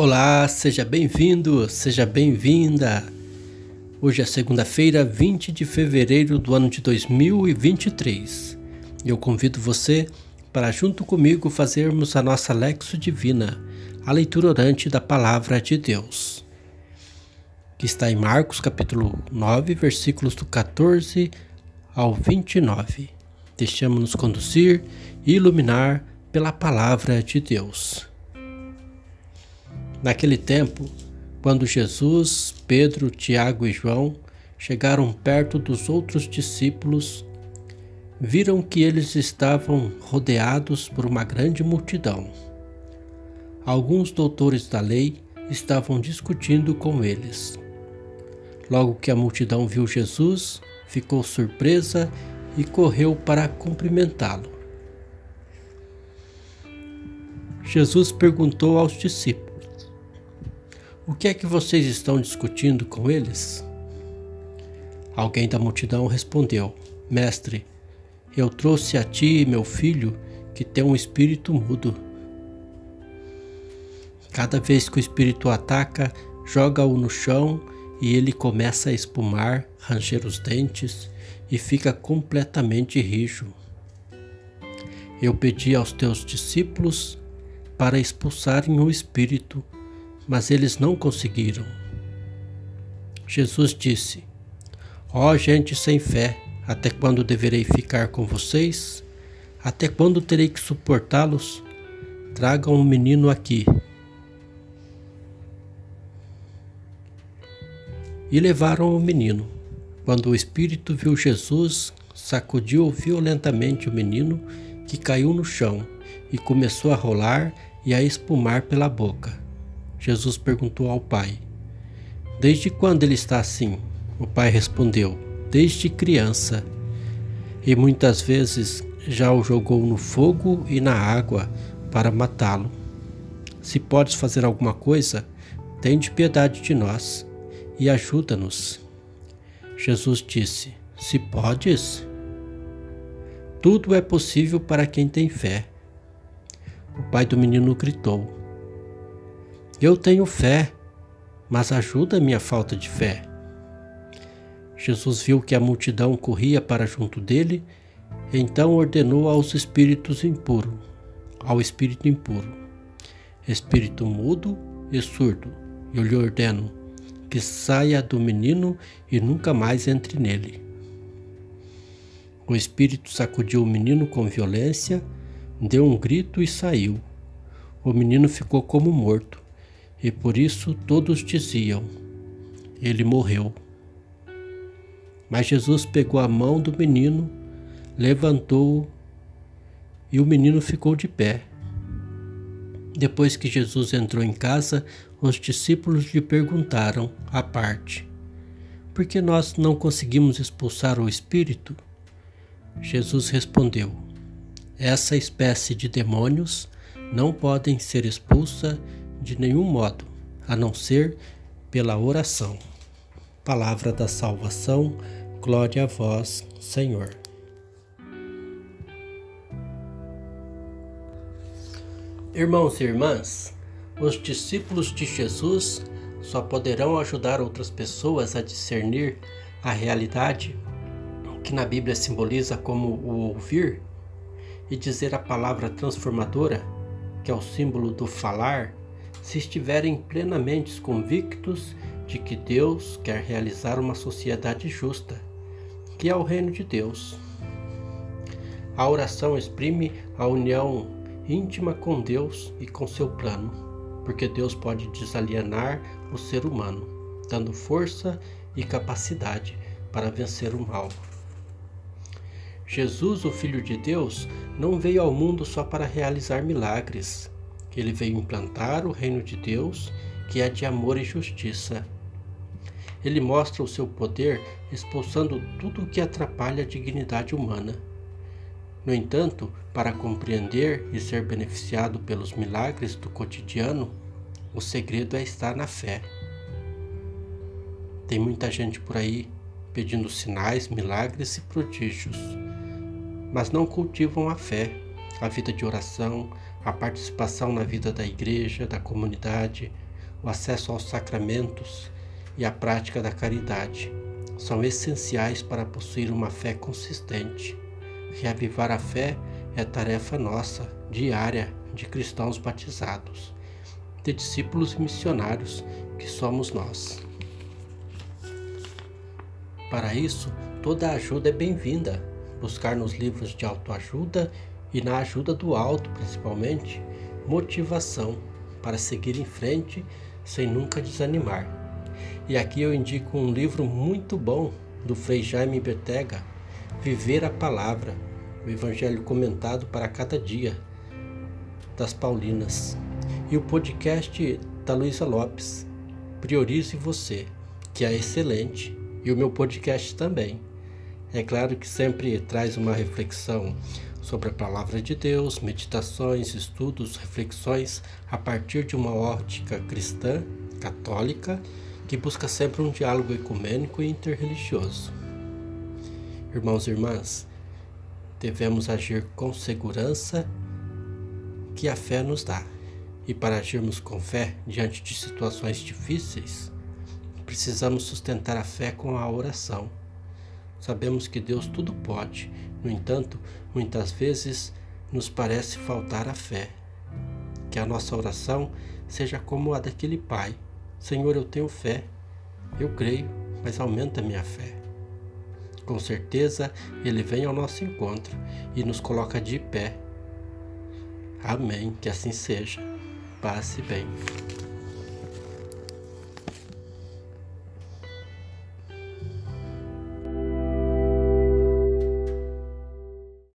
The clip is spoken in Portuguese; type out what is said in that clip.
Olá, seja bem-vindo, seja bem-vinda. Hoje é segunda-feira, 20 de fevereiro do ano de 2023. Eu convido você para, junto comigo, fazermos a nossa Lexo Divina, a leitura orante da Palavra de Deus, que está em Marcos, capítulo 9, versículos do 14 ao 29. Deixamos-nos conduzir e iluminar pela Palavra de Deus. Naquele tempo, quando Jesus, Pedro, Tiago e João chegaram perto dos outros discípulos, viram que eles estavam rodeados por uma grande multidão. Alguns doutores da lei estavam discutindo com eles. Logo que a multidão viu Jesus, ficou surpresa e correu para cumprimentá-lo. Jesus perguntou aos discípulos: o que é que vocês estão discutindo com eles? Alguém da multidão respondeu: Mestre, eu trouxe a ti meu filho que tem um espírito mudo. Cada vez que o espírito ataca, joga-o no chão e ele começa a espumar, ranger os dentes e fica completamente rijo. Eu pedi aos teus discípulos para expulsarem o espírito mas eles não conseguiram. Jesus disse: Ó oh, gente sem fé, até quando deverei ficar com vocês? Até quando terei que suportá-los? Tragam um menino aqui. E levaram o menino. Quando o espírito viu Jesus, sacudiu violentamente o menino, que caiu no chão e começou a rolar e a espumar pela boca. Jesus perguntou ao pai: Desde quando ele está assim? O pai respondeu: Desde criança. E muitas vezes já o jogou no fogo e na água para matá-lo. Se podes fazer alguma coisa, tende piedade de nós e ajuda-nos. Jesus disse: Se podes, tudo é possível para quem tem fé. O pai do menino gritou: eu tenho fé, mas ajuda a minha falta de fé. Jesus viu que a multidão corria para junto dele, então ordenou aos espíritos impuros, ao espírito impuro, espírito mudo e surdo, eu lhe ordeno que saia do menino e nunca mais entre nele. O espírito sacudiu o menino com violência, deu um grito e saiu. O menino ficou como morto e por isso todos diziam: Ele morreu. Mas Jesus pegou a mão do menino, levantou-o e o menino ficou de pé. Depois que Jesus entrou em casa, os discípulos lhe perguntaram à parte: Por que nós não conseguimos expulsar o espírito? Jesus respondeu: Essa espécie de demônios não podem ser expulsa de nenhum modo, a não ser pela oração. Palavra da salvação, glória a vós, Senhor. Irmãos e irmãs, os discípulos de Jesus só poderão ajudar outras pessoas a discernir a realidade que na Bíblia simboliza como o ouvir e dizer a palavra transformadora, que é o símbolo do falar, se estiverem plenamente convictos de que Deus quer realizar uma sociedade justa, que é o reino de Deus. A oração exprime a união íntima com Deus e com seu plano, porque Deus pode desalienar o ser humano, dando força e capacidade para vencer o mal. Jesus, o Filho de Deus, não veio ao mundo só para realizar milagres, ele veio implantar o reino de Deus, que é de amor e justiça. Ele mostra o seu poder expulsando tudo o que atrapalha a dignidade humana. No entanto, para compreender e ser beneficiado pelos milagres do cotidiano, o segredo é estar na fé. Tem muita gente por aí pedindo sinais, milagres e prodígios, mas não cultivam a fé, a vida de oração, a participação na vida da igreja, da comunidade, o acesso aos sacramentos e a prática da caridade são essenciais para possuir uma fé consistente. Reavivar a fé é tarefa nossa, diária, de cristãos batizados, de discípulos e missionários que somos nós. Para isso, toda ajuda é bem-vinda. Buscar nos livros de autoajuda e na ajuda do alto, principalmente, motivação para seguir em frente sem nunca desanimar. E aqui eu indico um livro muito bom do Frei Jaime Betega, Viver a Palavra, o Evangelho comentado para cada dia, das Paulinas. E o podcast da Luísa Lopes, Priorize Você, que é excelente, e o meu podcast também. É claro que sempre traz uma reflexão sobre a palavra de Deus, meditações, estudos, reflexões a partir de uma ótica cristã, católica, que busca sempre um diálogo ecumênico e interreligioso. Irmãos e irmãs, devemos agir com segurança que a fé nos dá. E para agirmos com fé diante de situações difíceis, precisamos sustentar a fé com a oração. Sabemos que Deus tudo pode no entanto, muitas vezes nos parece faltar a fé. Que a nossa oração seja como a daquele pai: Senhor, eu tenho fé, eu creio, mas aumenta minha fé. Com certeza, Ele vem ao nosso encontro e nos coloca de pé. Amém, que assim seja. Passe bem.